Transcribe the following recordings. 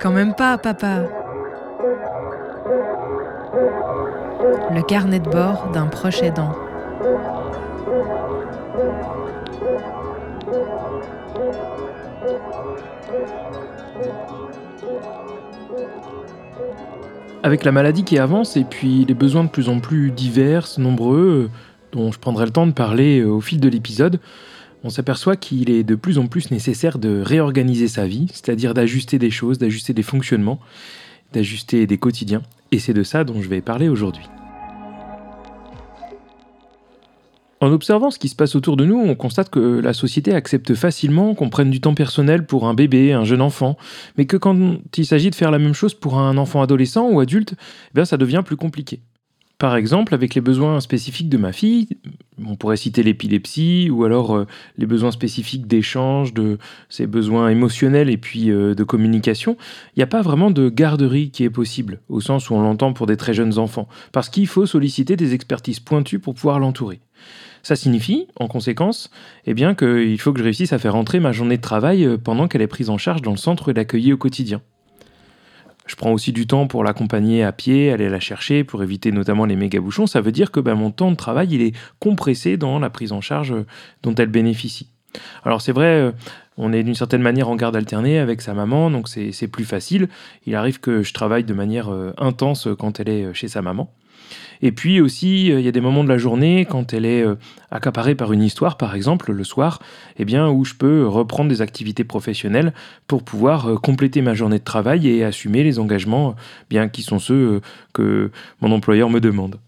Quand même pas, papa. Le carnet de bord d'un proche aidant. Avec la maladie qui avance et puis les besoins de plus en plus divers, nombreux, dont je prendrai le temps de parler au fil de l'épisode, on s'aperçoit qu'il est de plus en plus nécessaire de réorganiser sa vie, c'est-à-dire d'ajuster des choses, d'ajuster des fonctionnements, d'ajuster des quotidiens. Et c'est de ça dont je vais parler aujourd'hui. En observant ce qui se passe autour de nous, on constate que la société accepte facilement qu'on prenne du temps personnel pour un bébé, un jeune enfant, mais que quand il s'agit de faire la même chose pour un enfant adolescent ou adulte, eh bien ça devient plus compliqué. Par exemple, avec les besoins spécifiques de ma fille, on pourrait citer l'épilepsie ou alors euh, les besoins spécifiques d'échange, de ses besoins émotionnels et puis euh, de communication, il n'y a pas vraiment de garderie qui est possible, au sens où on l'entend pour des très jeunes enfants, parce qu'il faut solliciter des expertises pointues pour pouvoir l'entourer. Ça signifie, en conséquence, eh qu'il faut que je réussisse à faire entrer ma journée de travail euh, pendant qu'elle est prise en charge dans le centre et l'accueillir au quotidien. Je prends aussi du temps pour l'accompagner à pied, aller la chercher, pour éviter notamment les méga bouchons. Ça veut dire que ben, mon temps de travail, il est compressé dans la prise en charge euh, dont elle bénéficie. Alors c'est vrai, euh, on est d'une certaine manière en garde alternée avec sa maman, donc c'est plus facile. Il arrive que je travaille de manière euh, intense quand elle est chez sa maman. Et puis aussi, euh, il y a des moments de la journée, quand elle est euh, accaparée par une histoire, par exemple, le soir, eh bien, où je peux reprendre des activités professionnelles pour pouvoir euh, compléter ma journée de travail et assumer les engagements, bien qui sont ceux que mon employeur me demande.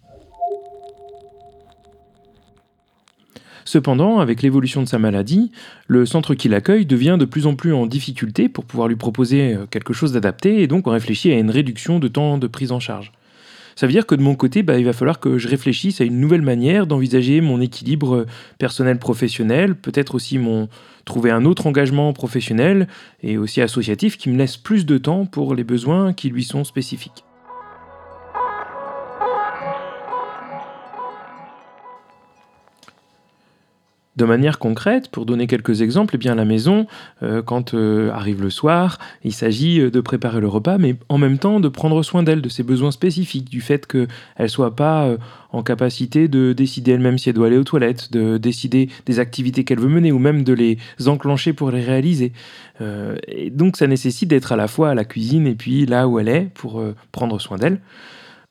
Cependant, avec l'évolution de sa maladie, le centre qui l'accueille devient de plus en plus en difficulté pour pouvoir lui proposer quelque chose d'adapté et donc on réfléchit à une réduction de temps de prise en charge. Ça veut dire que de mon côté, bah, il va falloir que je réfléchisse à une nouvelle manière d'envisager mon équilibre personnel-professionnel, peut-être aussi mon trouver un autre engagement professionnel et aussi associatif qui me laisse plus de temps pour les besoins qui lui sont spécifiques. De manière concrète, pour donner quelques exemples, eh bien à la maison, euh, quand euh, arrive le soir, il s'agit euh, de préparer le repas, mais en même temps de prendre soin d'elle, de ses besoins spécifiques, du fait qu'elle ne soit pas en capacité de décider elle-même si elle doit aller aux toilettes, de décider des activités qu'elle veut mener, ou même de les enclencher pour les réaliser. et donc ça nécessite d'être à la fois à la cuisine et puis là où elle est pour prendre soin d'elle.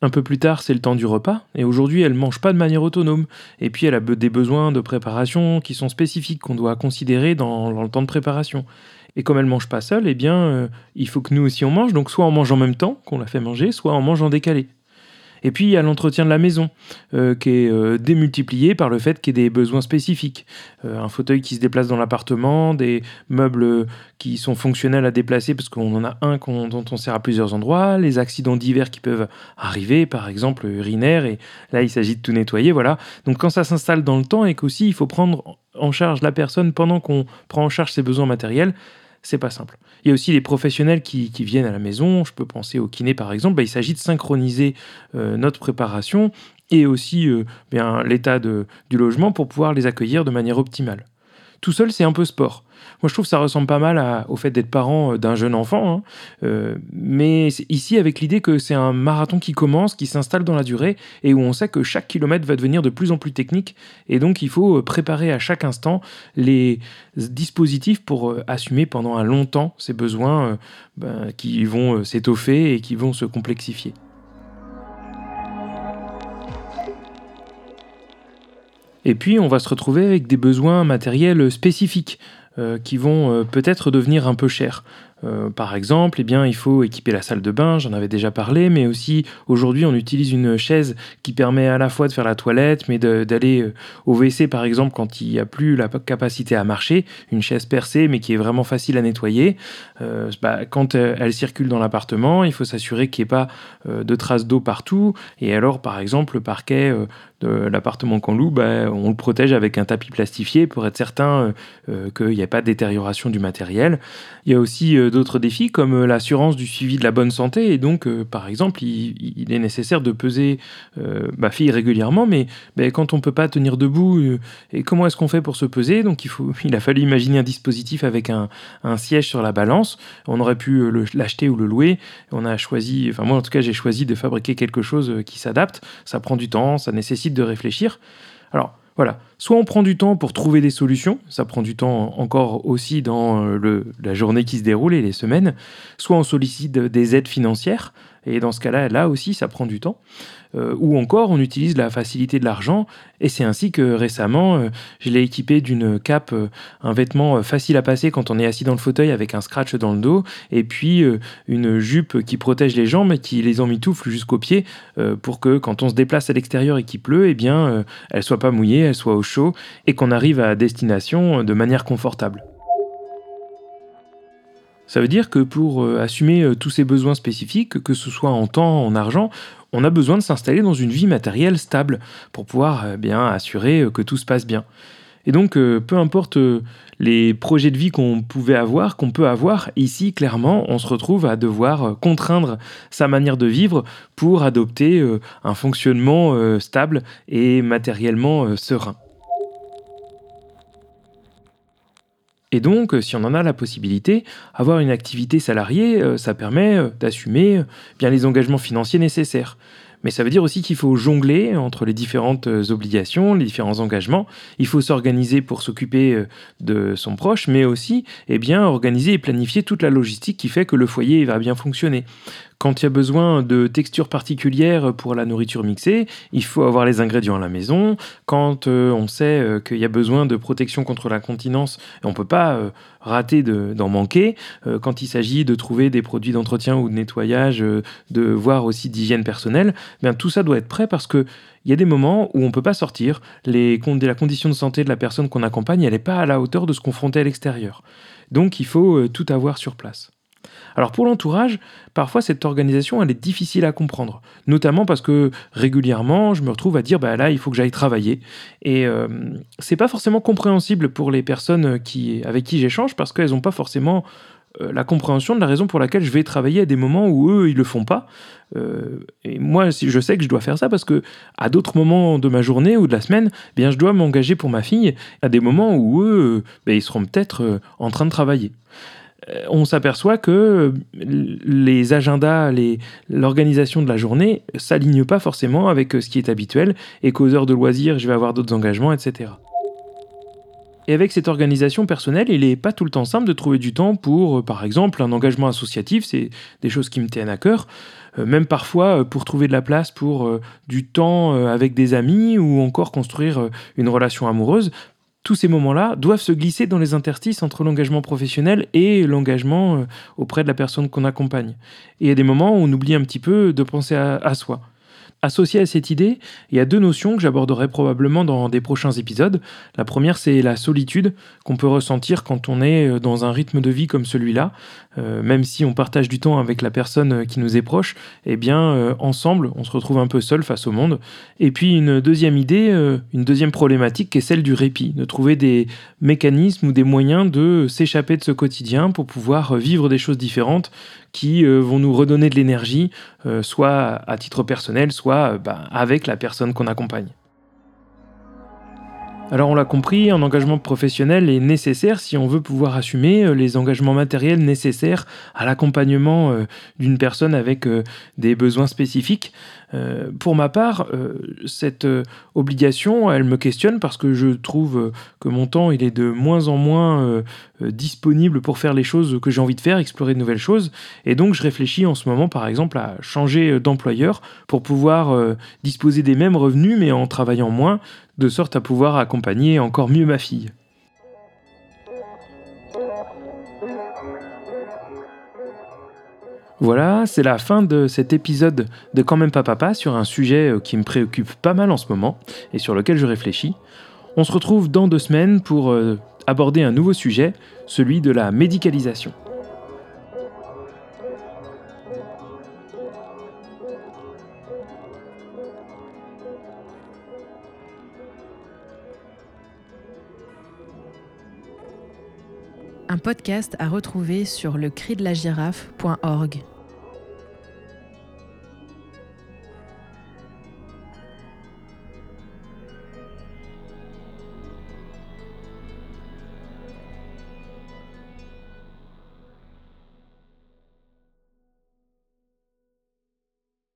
Un peu plus tard, c'est le temps du repas, et aujourd'hui, elle mange pas de manière autonome. Et puis, elle a des besoins de préparation qui sont spécifiques, qu'on doit considérer dans, le temps de préparation. Et comme elle mange pas seule, eh bien, euh, il faut que nous aussi on mange. Donc, soit on mange en même temps qu'on la fait manger, soit on mange en décalé. Et puis il y a l'entretien de la maison, euh, qui est euh, démultiplié par le fait qu'il y ait des besoins spécifiques. Euh, un fauteuil qui se déplace dans l'appartement, des meubles qui sont fonctionnels à déplacer parce qu'on en a un dont on sert à plusieurs endroits, les accidents divers qui peuvent arriver, par exemple urinaire, et là il s'agit de tout nettoyer, voilà. Donc quand ça s'installe dans le temps et qu'aussi il faut prendre en charge la personne pendant qu'on prend en charge ses besoins matériels, c'est pas simple. Il y a aussi les professionnels qui, viennent à la maison, je peux penser au kiné par exemple, bah, il s'agit de synchroniser euh, notre préparation et aussi euh, bien l'état du logement pour pouvoir les accueillir de manière optimale. Tout seul, c'est un peu sport. Moi, je trouve que ça ressemble pas mal au fait d'être parent euh, d'un jeune enfant, hein. euh, mais ici avec l'idée que c'est un marathon qui commence, qui s'installe dans la durée, et où on sait que chaque kilomètre va devenir de plus en plus technique, et donc il faut euh, préparer à chaque instant les dispositifs pour assumer pendant un long temps ces besoins ben, qui vont s'étoffer et qui vont se complexifier. Et puis, on va se retrouver avec des besoins matériels spécifiques euh, qui vont euh, peut-être devenir un peu chers. Euh, par exemple, eh bien, il faut équiper la salle de bain, j'en avais déjà parlé, mais aussi aujourd'hui on utilise une chaise qui permet à la fois de faire la toilette, mais d'aller au WC par exemple quand il n'y a plus la capacité à marcher, une chaise percée mais qui est vraiment facile à nettoyer. Bah, quand elle circule dans l'appartement, il faut s'assurer qu'il n'y ait pas de traces d'eau partout, et alors par exemple le parquet l'appartement qu'on loue, bah, on le protège avec un tapis plastifié pour être certain qu'il n'y ait pas de détérioration du matériel. Il y a aussi d'autres défis comme l'assurance du suivi de la bonne santé et donc par exemple il, est nécessaire de peser ma fille régulièrement mais, quand on ne peut pas tenir debout et comment est-ce qu'on fait pour se peser? Donc il, a fallu imaginer un dispositif avec un, un siège sur la balance. On aurait pu l'acheter ou le louer. On a choisi, enfin moi en tout cas j'ai choisi de fabriquer quelque chose euh, qui s'adapte. Ça prend du temps, ça nécessite de réfléchir. Alors voilà, soit on prend du temps pour trouver des solutions, ça prend du temps encore aussi dans euh, le, la journée qui se déroule et les semaines, soit on sollicite des aides financières, et dans ce cas-là, là aussi, ça prend du temps. Euh, ou encore, on utilise la facilité de l'argent, et c'est ainsi que récemment, euh, je l'ai équipé d'une cape, euh, un vêtement facile à passer quand on est assis dans le fauteuil avec un scratch dans le dos, et puis une jupe qui protège les jambes et qui les emmitoufle jusqu'aux pieds, pour que quand on se déplace à l'extérieur et qu'il pleut, eh bien, elle soit pas mouillée, elle soit au chaud, et qu'on arrive à destination de manière confortable. Ça veut dire que pour assumer tous ces besoins spécifiques, que ce soit en temps, en argent, on a besoin de s'installer dans une vie matérielle stable pour pouvoir euh, bien assurer euh, que tout se passe bien. Et donc, euh, peu importe les projets de vie qu'on pouvait avoir, qu'on peut avoir, ici, clairement, on se retrouve à devoir contraindre sa manière de vivre pour adopter un fonctionnement stable et matériellement serein. Et donc, euh, si on en a la possibilité, avoir une activité salariée, euh, ça permet euh, d'assumer bien les engagements financiers nécessaires. Mais ça veut dire aussi qu'il faut jongler entre les différentes obligations, les différents engagements. Il faut s'organiser pour s'occuper de son proche, mais aussi eh bien, organiser et planifier toute la logistique qui fait que le foyer va bien fonctionner. Quand il y a besoin de textures particulières pour la nourriture mixée, il faut avoir les ingrédients à la maison. Quand euh, on sait euh, qu'il y a besoin de protection contre l'incontinence, on ne peut pas euh, rater d'en manquer. quand il s'agit de trouver des produits d'entretien ou de nettoyage, de voir aussi d'hygiène personnelle, bien tout ça doit être prêt parce que il y a des moments où on ne peut pas sortir. Les, la condition de santé de la personne qu'on accompagne, elle n'est pas à la hauteur de se confronter à l'extérieur. Donc il faut tout avoir sur place. Alors pour l'entourage, parfois cette organisation elle est difficile à comprendre, notamment parce que régulièrement je me retrouve à dire bah là il faut que j'aille travailler. Et euh, c'est pas forcément compréhensible pour les personnes qui avec qui j'échange parce qu'elles n'ont pas forcément euh, la compréhension de la raison pour laquelle je vais travailler à des moments où eux ils le font pas. Euh, et moi je sais que je dois faire ça parce que à d'autres moments de ma journée ou de la semaine eh bien je dois m'engager pour ma fille à des moments où eux ben, ils seront peut-être en train de travailler on s'aperçoit que les agendas, l'organisation de la journée s'alignent pas forcément avec ce qui est habituel et qu'aux heures de loisirs, je vais avoir d'autres engagements, etc. Et avec cette organisation personnelle, il n'est pas tout le temps simple de trouver du temps pour, euh, par exemple, un engagement associatif, c'est des choses qui me tiennent à cœur, euh, même parfois pour trouver de la place pour du temps avec des amis ou encore construire une relation amoureuse, tous ces moments-là doivent se glisser dans les interstices entre l'engagement professionnel et l'engagement euh, auprès de la personne qu'on accompagne. Et il y a des moments où on oublie un petit peu de penser à, soi. Associé à cette idée, il y a deux notions que j'aborderai probablement dans des prochains épisodes. La première, c'est la solitude qu'on peut ressentir quand on est euh, dans un rythme de vie comme celui-là. Euh, même si on partage du temps avec la personne euh, qui nous est proche, eh bien, ensemble, on se retrouve un peu seul face au monde. Et puis, une deuxième idée, une deuxième problématique qui est celle du répit, de trouver des mécanismes ou des moyens de s'échapper de ce quotidien pour pouvoir vivre des choses différentes qui vont nous redonner de l'énergie, soit à titre personnel, soit bah, avec la personne qu'on accompagne. Alors on l'a compris, un engagement professionnel est nécessaire si on veut pouvoir assumer euh, les engagements matériels nécessaires à l'accompagnement euh, d'une personne avec euh, des besoins spécifiques. Pour ma part, cette obligation, elle me questionne parce que je trouve que mon temps, il est de moins en moins disponible pour faire les choses que j'ai envie de faire, explorer de nouvelles choses. Et donc je réfléchis en ce moment, par exemple, à changer d'employeur pour pouvoir disposer des mêmes revenus mais en travaillant moins de sorte à pouvoir accompagner encore mieux ma fille. Voilà, c'est la fin de cet épisode de Quand même pas papa sur un sujet euh, qui me préoccupe pas mal en ce moment et sur lequel je réfléchis. On se retrouve dans deux semaines pour euh, aborder un nouveau sujet, celui de la médicalisation. Podcast à retrouver sur le.